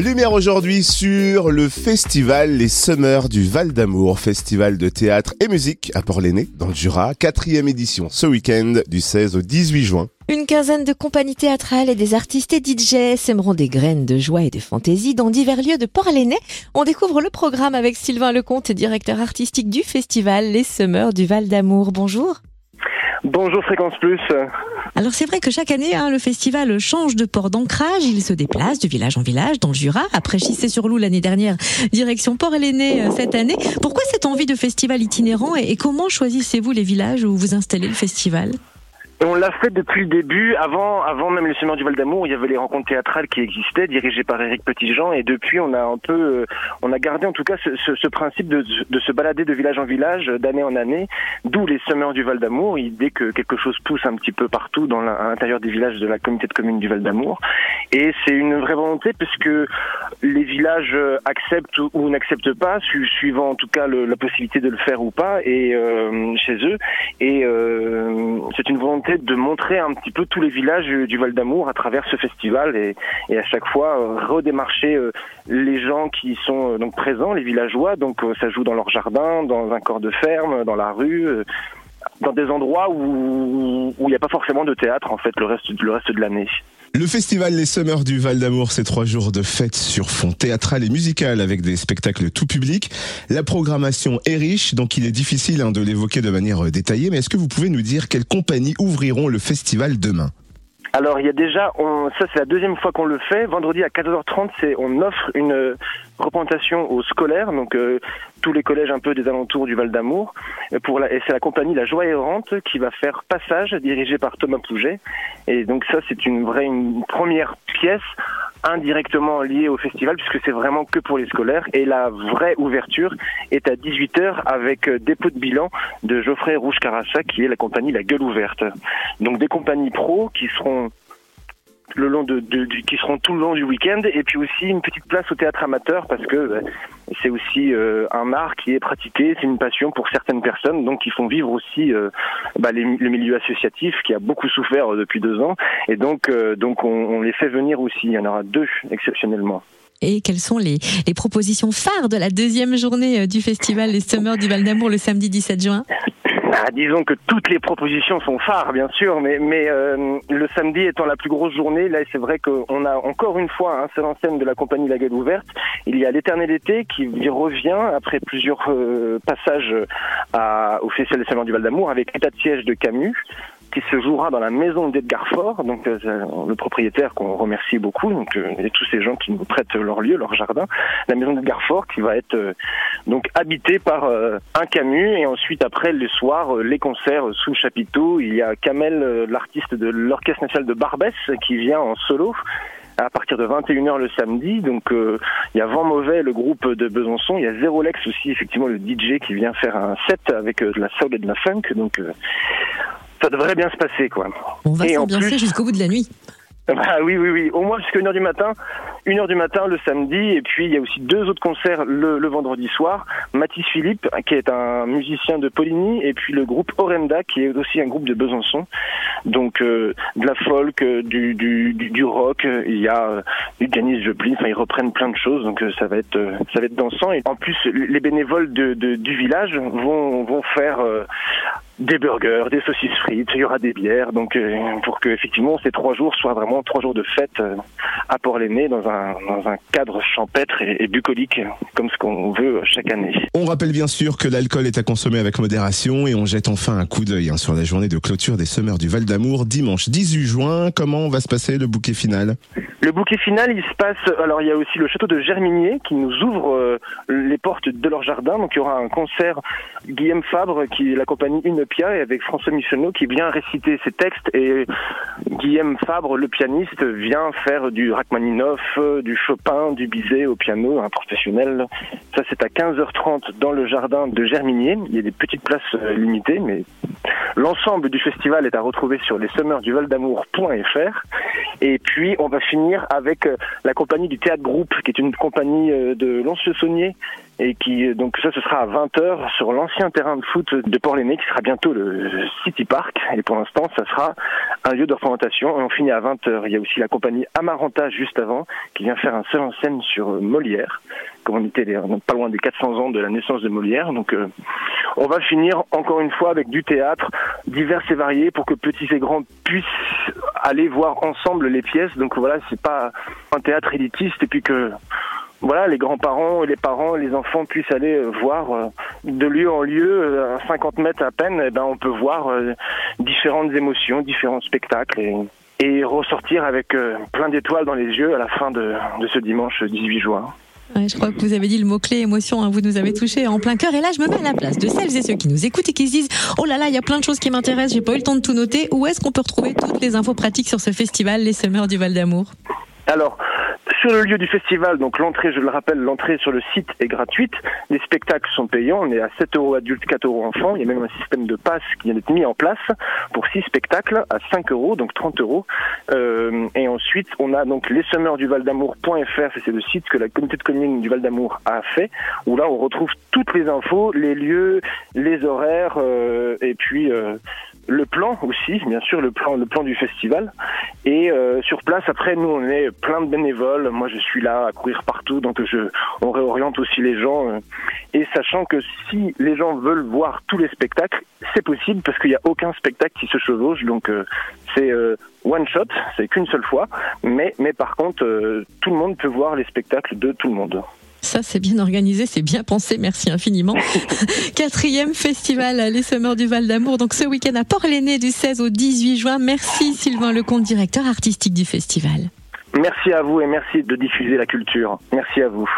Lumière aujourd'hui sur le festival Les Summers du Val d'Amour, festival de théâtre et musique à Port-l'Aîné, dans le Jura, quatrième édition ce week-end du 16 au 18 juin. Une quinzaine de compagnies théâtrales et des artistes et DJ sèmeront des graines de joie et de fantaisie dans divers lieux de Port-l'Aîné. On découvre le programme avec Sylvain Lecomte, directeur artistique du festival Les Summers du Val d'Amour. Bonjour. Bonjour Fréquence Plus. Alors c'est vrai que chaque année, hein, le festival change de port d'ancrage. Il se déplace de village en village dans le Jura. Après Chissé-sur-Loup l'année dernière, direction Port-Léné euh, cette année. Pourquoi cette envie de festival itinérant et comment choisissez-vous les villages où vous installez le festival? On l'a fait depuis le début, avant, avant même les Semaines du Val d'Amour, il y avait les rencontres théâtrales qui existaient, dirigées par Éric Petitjean, et depuis on a un peu, euh, on a gardé en tout cas ce, principe de, se balader de village en village, d'année en année, d'où les Semeurs du Val d'Amour. Dès que quelque chose pousse un petit peu partout dans l'intérieur des villages de la communauté de communes du Val d'Amour, et c'est une vraie volonté puisque les villages acceptent ou n'acceptent pas, suivant en tout cas le, la possibilité de le faire ou pas, et euh, chez eux, et euh, c'est une volonté de montrer un petit peu tous les villages du Val d'Amour à travers ce festival et, à chaque fois euh, redémarcher euh, les gens qui sont euh, donc présents, les villageois. Donc ça joue dans leur jardin, dans un corps de ferme, dans la rue dans des endroits où il n'y a pas forcément de théâtre en fait le reste de l'année. Le festival Les Summers du Val d'Amour, c'est trois jours de fête sur fond théâtral et musical avec des spectacles tout public. La programmation est riche, donc il est difficile hein, de l'évoquer de manière détaillée, mais est-ce que vous pouvez nous dire quelles compagnies ouvriront le festival demain? Alors il y a déjà, on, ça c'est la deuxième fois qu'on le fait. Vendredi à 14h30, c'est on offre une représentation aux scolaires, donc euh, tous les collèges un peu des alentours du Val d'Amour. Pour et c'est la compagnie La Joie Errante qui va faire Passage, dirigée par Thomas Pouget. Et donc ça c'est une vraie, une première pièce indirectement lié au festival puisque c'est vraiment que pour les scolaires et la vraie ouverture est à 18h avec euh, dépôt de bilan de Geoffrey Rouge Carassa qui est la compagnie La Gueule Ouverte. Donc des compagnies pro qui seront le long de, qui seront tout le long du week-end et puis aussi une petite place au théâtre amateur parce que bah, c'est aussi euh, un art qui est pratiqué, c'est une passion pour certaines personnes donc qui font vivre aussi euh, bah, le milieu associatif qui a beaucoup souffert euh, depuis deux ans et donc donc on, on, les fait venir aussi. Il y en aura deux exceptionnellement. Et quelles sont les, les propositions phares de la deuxième journée du festival Les Summers du Val d'Amour le samedi 17 juin? Ah, disons que toutes les propositions sont phares, bien sûr, mais, euh, le samedi étant la plus grosse journée, là, c'est vrai qu'on a encore une fois un seul en scène de la compagnie La Gueule Ouverte. Il y a l'éternel été qui revient après plusieurs euh, passages à, au Festival des Salons du Val d'Amour avec l'état de siège de Camus qui se jouera dans la maison d'Edgar Faure, donc euh, le propriétaire qu'on remercie beaucoup, donc euh, et tous ces gens qui nous prêtent leur lieu, leur jardin, la maison d'Edgar Faure qui va être euh, donc habitée par un Camus et ensuite après le soir les concerts sous chapiteau, il y a Kamel, l'artiste de l'orchestre national de Barbès qui vient en solo à partir de 21h le samedi. Donc il y a Vent Mauvais, le groupe de Besançon. Il y a Zéro Lex aussi, effectivement, le DJ qui vient faire un set avec de la soul et de la funk. Donc ça devrait bien se passer, quoi. On va s'ambiancer jusqu'au bout de la nuit. Bah oui, oui, oui. Au moins jusqu'à 1h du matin. 1h du matin le samedi. Et puis, il y a aussi deux autres concerts le, le, vendredi soir. Mathis Philippe, qui est un musicien de Poligny. Et puis le groupe Orenda, qui est aussi un groupe de Besançon. Donc, euh, de la folk, euh, du, du, du, du, rock. Il y a euh, du Janis Joplin. Enfin, ils reprennent plein de choses. Donc, ça va être, ça va être dansant. Et en plus, les bénévoles de, de du village vont, vont faire des burgers, des saucisses frites, il y aura des bières, donc euh, pour que effectivement ces trois jours soient vraiment trois jours de fête euh, à Port-l'Aîné dans un, dans un cadre champêtre et, bucolique comme ce qu'on veut chaque année. On rappelle bien sûr que l'alcool est à consommer avec modération et on jette enfin un coup d'œil hein, sur la journée de clôture des Summers du Val d'Amour dimanche 18 juin. Comment va se passer le bouquet final? Le bouquet final, il se passe. Alors il y a aussi le château de Germinier qui nous ouvre euh, les portes de leur jardin. Donc il y aura un concert Guillaume Fabre qui est la et avec François Michelot qui vient réciter ses textes et Guillaume Fabre, le pianiste, vient faire du Rachmaninoff, du Chopin, du Bizet au piano, un professionnel. Ça c'est à 15h30 dans le jardin de Germinier. Il y a des petites places euh, limitées, mais l'ensemble du festival est à retrouver sur les du Valdamour.fr. Et puis on va finir avec euh, la compagnie du Théâtre Groupe, qui est une compagnie euh, de Lons-le-Saunier et qui donc ça ce sera à 20h sur l'ancien terrain de foot de Port-l'Aîné qui sera bientôt le City Park. Et pour l'instant ça sera un lieu de représentation. Et on finit à 20h. Il y a aussi la compagnie Amaranta juste avant qui vient faire un seul en scène sur Molière. Comme on était pas loin des 400 ans de la naissance de Molière. Donc euh, on va finir encore une fois avec du théâtre divers et variés pour que petits et grands puissent aller voir ensemble les pièces. Donc voilà c'est pas un théâtre élitiste. Et puis que voilà, les grands-parents, les parents, les enfants puissent aller euh, voir euh, de lieu en lieu, euh, à 50 mètres à peine, eh ben on peut voir différentes émotions, différents spectacles et, et ressortir avec plein d'étoiles dans les yeux à la fin de, de ce dimanche 18 juin. je crois que vous avez dit le mot-clé émotion, hein, vous nous avez touché en plein cœur. Et là, je me mets à la place de celles et ceux qui nous écoutent et qui se disent Oh là là, il y a plein de choses qui m'intéressent, j'ai pas eu le temps de tout noter. Où est-ce qu'on peut retrouver toutes les infos pratiques sur ce festival, les Semeurs du Val d'Amour? Alors, sur le lieu du festival, donc l'entrée, je le rappelle, l'entrée sur le site est gratuite. Les spectacles sont payants. On est à 7 euros adultes, 4 euros enfants. Il y a même un système de passe qui vient d'être mis en place pour 6 spectacles à 5 euros, donc 30 euros. Euh, et ensuite, on a donc les du Val d'Amour.fr, c'est le site que la communauté de communes du Val d'Amour a fait, où là on retrouve toutes les infos, les lieux, les horaires, euh, et puis euh, le plan aussi, bien sûr, le plan, le plan du festival. Et euh, sur place, après, nous, on est plein de bénévoles. Moi, je suis là à courir partout, donc je, on réoriente aussi les gens. Euh, et sachant que si les gens veulent voir tous les spectacles, c'est possible parce qu'il n'y a aucun spectacle qui se chevauche. Donc, euh, c'est one shot, c'est qu'une seule fois. Mais, mais par contre, tout le monde peut voir les spectacles de tout le monde. Ça, c'est bien organisé, c'est bien pensé. Merci infiniment. Quatrième festival, les Semeurs du Val d'Amour. Donc, ce week-end à Port-l'Aîné du 16 au 18 juin. Merci Sylvain Lecomte, directeur artistique du festival. Merci à vous et merci de diffuser la culture. Merci à vous.